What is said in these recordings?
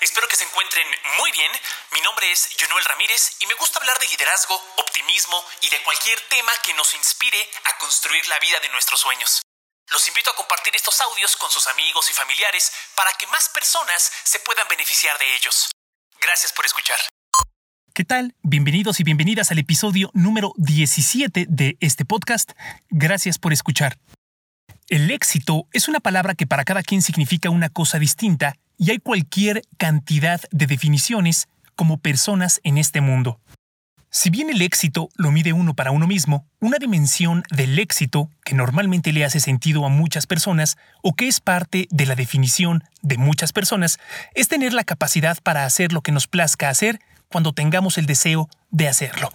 espero que se encuentren muy bien. Mi nombre es Jonuel Ramírez y me gusta hablar de liderazgo, optimismo y de cualquier tema que nos inspire a construir la vida de nuestros sueños. Los invito a compartir estos audios con sus amigos y familiares para que más personas se puedan beneficiar de ellos. Gracias por escuchar. ¿Qué tal? Bienvenidos y bienvenidas al episodio número 17 de este podcast. Gracias por escuchar. El éxito es una palabra que para cada quien significa una cosa distinta y hay cualquier cantidad de definiciones como personas en este mundo. Si bien el éxito lo mide uno para uno mismo, una dimensión del éxito que normalmente le hace sentido a muchas personas o que es parte de la definición de muchas personas es tener la capacidad para hacer lo que nos plazca hacer cuando tengamos el deseo de hacerlo.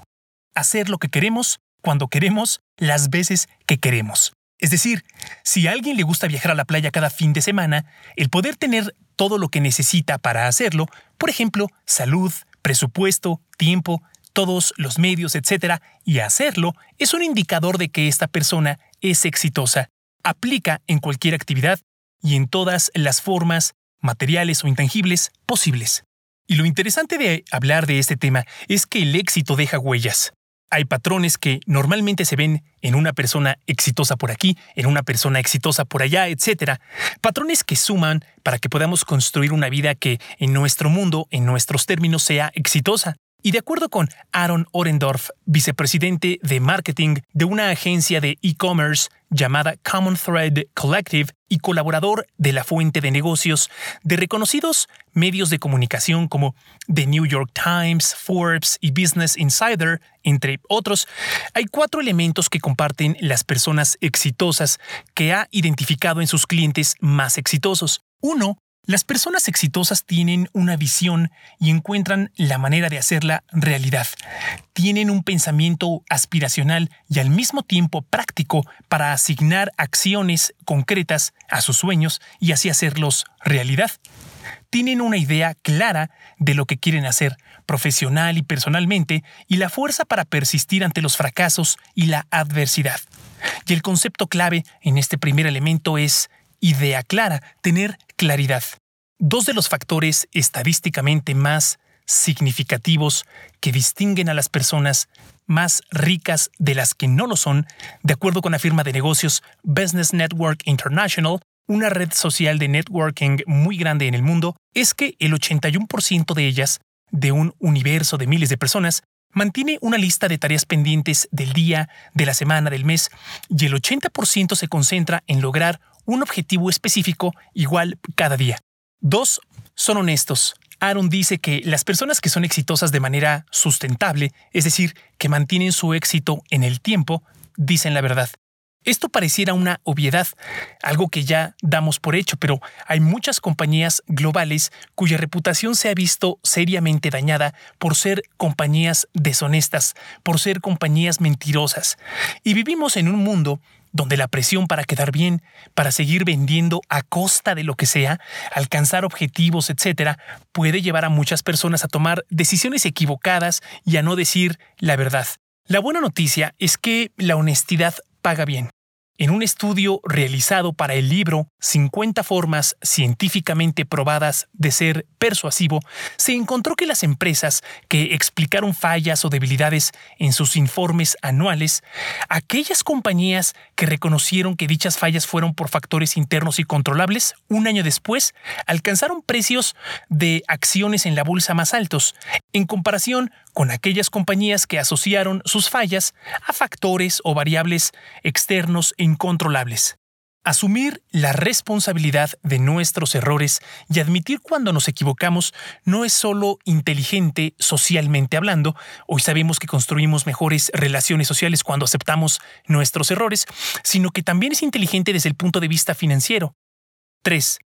Hacer lo que queremos, cuando queremos, las veces que queremos. Es decir, si a alguien le gusta viajar a la playa cada fin de semana, el poder tener todo lo que necesita para hacerlo, por ejemplo, salud, presupuesto, tiempo, todos los medios, etc., y hacerlo, es un indicador de que esta persona es exitosa. Aplica en cualquier actividad y en todas las formas, materiales o intangibles, posibles. Y lo interesante de hablar de este tema es que el éxito deja huellas. Hay patrones que normalmente se ven en una persona exitosa por aquí, en una persona exitosa por allá, etc. Patrones que suman para que podamos construir una vida que en nuestro mundo, en nuestros términos, sea exitosa. Y de acuerdo con Aaron Orendorf, vicepresidente de marketing de una agencia de e-commerce llamada Common Thread Collective y colaborador de la fuente de negocios de reconocidos medios de comunicación como The New York Times, Forbes y Business Insider, entre otros, hay cuatro elementos que comparten las personas exitosas que ha identificado en sus clientes más exitosos. Uno las personas exitosas tienen una visión y encuentran la manera de hacerla realidad. Tienen un pensamiento aspiracional y al mismo tiempo práctico para asignar acciones concretas a sus sueños y así hacerlos realidad. Tienen una idea clara de lo que quieren hacer, profesional y personalmente, y la fuerza para persistir ante los fracasos y la adversidad. Y el concepto clave en este primer elemento es idea clara, tener claridad. Dos de los factores estadísticamente más significativos que distinguen a las personas más ricas de las que no lo son, de acuerdo con la firma de negocios Business Network International, una red social de networking muy grande en el mundo, es que el 81% de ellas, de un universo de miles de personas, mantiene una lista de tareas pendientes del día, de la semana, del mes, y el 80% se concentra en lograr un objetivo específico igual cada día. Dos, son honestos. Aaron dice que las personas que son exitosas de manera sustentable, es decir, que mantienen su éxito en el tiempo, dicen la verdad. Esto pareciera una obviedad, algo que ya damos por hecho, pero hay muchas compañías globales cuya reputación se ha visto seriamente dañada por ser compañías deshonestas, por ser compañías mentirosas. Y vivimos en un mundo donde la presión para quedar bien, para seguir vendiendo a costa de lo que sea, alcanzar objetivos, etc., puede llevar a muchas personas a tomar decisiones equivocadas y a no decir la verdad. La buena noticia es que la honestidad paga bien. En un estudio realizado para el libro 50 formas científicamente probadas de ser persuasivo, se encontró que las empresas que explicaron fallas o debilidades en sus informes anuales, aquellas compañías que reconocieron que dichas fallas fueron por factores internos y controlables, un año después alcanzaron precios de acciones en la bolsa más altos, en comparación con aquellas compañías que asociaron sus fallas a factores o variables externos incontrolables. Asumir la responsabilidad de nuestros errores y admitir cuando nos equivocamos no es solo inteligente socialmente hablando, hoy sabemos que construimos mejores relaciones sociales cuando aceptamos nuestros errores, sino que también es inteligente desde el punto de vista financiero. 3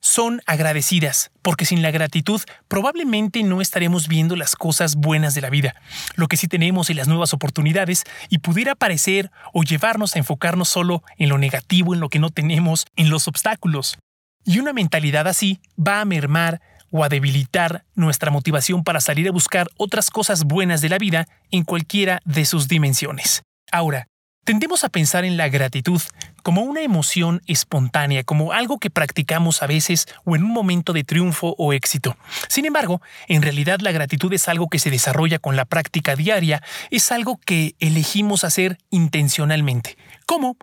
son agradecidas, porque sin la gratitud probablemente no estaremos viendo las cosas buenas de la vida, lo que sí tenemos en las nuevas oportunidades y pudiera parecer o llevarnos a enfocarnos solo en lo negativo, en lo que no tenemos, en los obstáculos. Y una mentalidad así va a mermar o a debilitar nuestra motivación para salir a buscar otras cosas buenas de la vida en cualquiera de sus dimensiones. Ahora, tendemos a pensar en la gratitud como una emoción espontánea, como algo que practicamos a veces o en un momento de triunfo o éxito. Sin embargo, en realidad la gratitud es algo que se desarrolla con la práctica diaria, es algo que elegimos hacer intencionalmente. ¿Cómo?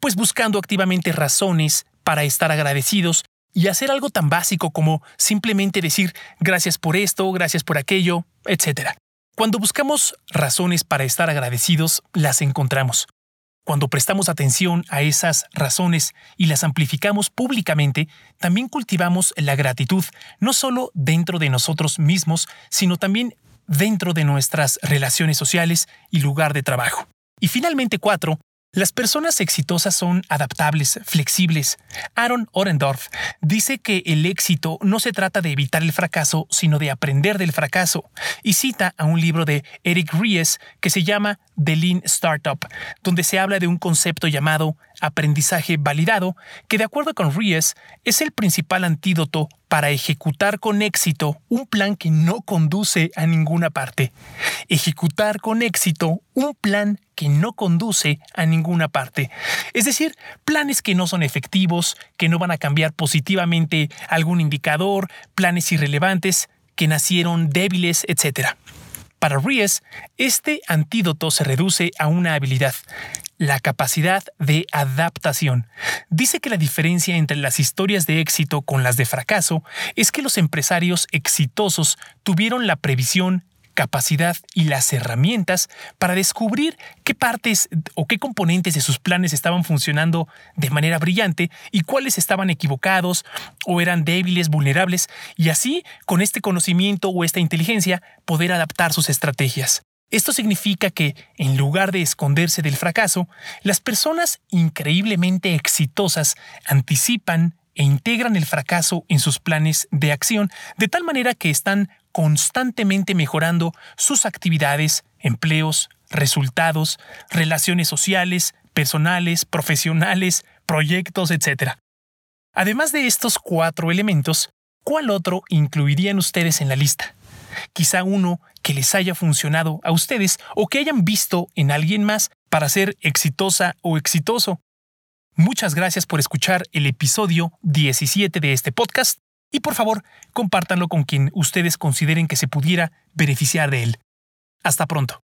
Pues buscando activamente razones para estar agradecidos y hacer algo tan básico como simplemente decir gracias por esto, gracias por aquello, etc. Cuando buscamos razones para estar agradecidos, las encontramos. Cuando prestamos atención a esas razones y las amplificamos públicamente, también cultivamos la gratitud, no solo dentro de nosotros mismos, sino también dentro de nuestras relaciones sociales y lugar de trabajo. Y finalmente, cuatro, las personas exitosas son adaptables, flexibles. Aaron Orendorf dice que el éxito no se trata de evitar el fracaso, sino de aprender del fracaso, y cita a un libro de Eric Ries que se llama The Lean Startup, donde se habla de un concepto llamado aprendizaje validado, que de acuerdo con Ries es el principal antídoto para ejecutar con éxito un plan que no conduce a ninguna parte. Ejecutar con éxito un plan que no conduce a ninguna parte. Es decir, planes que no son efectivos, que no van a cambiar positivamente algún indicador, planes irrelevantes, que nacieron débiles, etc. Para Ries, este antídoto se reduce a una habilidad, la capacidad de adaptación. Dice que la diferencia entre las historias de éxito con las de fracaso es que los empresarios exitosos tuvieron la previsión capacidad y las herramientas para descubrir qué partes o qué componentes de sus planes estaban funcionando de manera brillante y cuáles estaban equivocados o eran débiles, vulnerables, y así, con este conocimiento o esta inteligencia, poder adaptar sus estrategias. Esto significa que, en lugar de esconderse del fracaso, las personas increíblemente exitosas anticipan e integran el fracaso en sus planes de acción, de tal manera que están constantemente mejorando sus actividades, empleos, resultados, relaciones sociales, personales, profesionales, proyectos, etc. Además de estos cuatro elementos, ¿cuál otro incluirían ustedes en la lista? Quizá uno que les haya funcionado a ustedes o que hayan visto en alguien más para ser exitosa o exitoso. Muchas gracias por escuchar el episodio 17 de este podcast y por favor compártanlo con quien ustedes consideren que se pudiera beneficiar de él. Hasta pronto.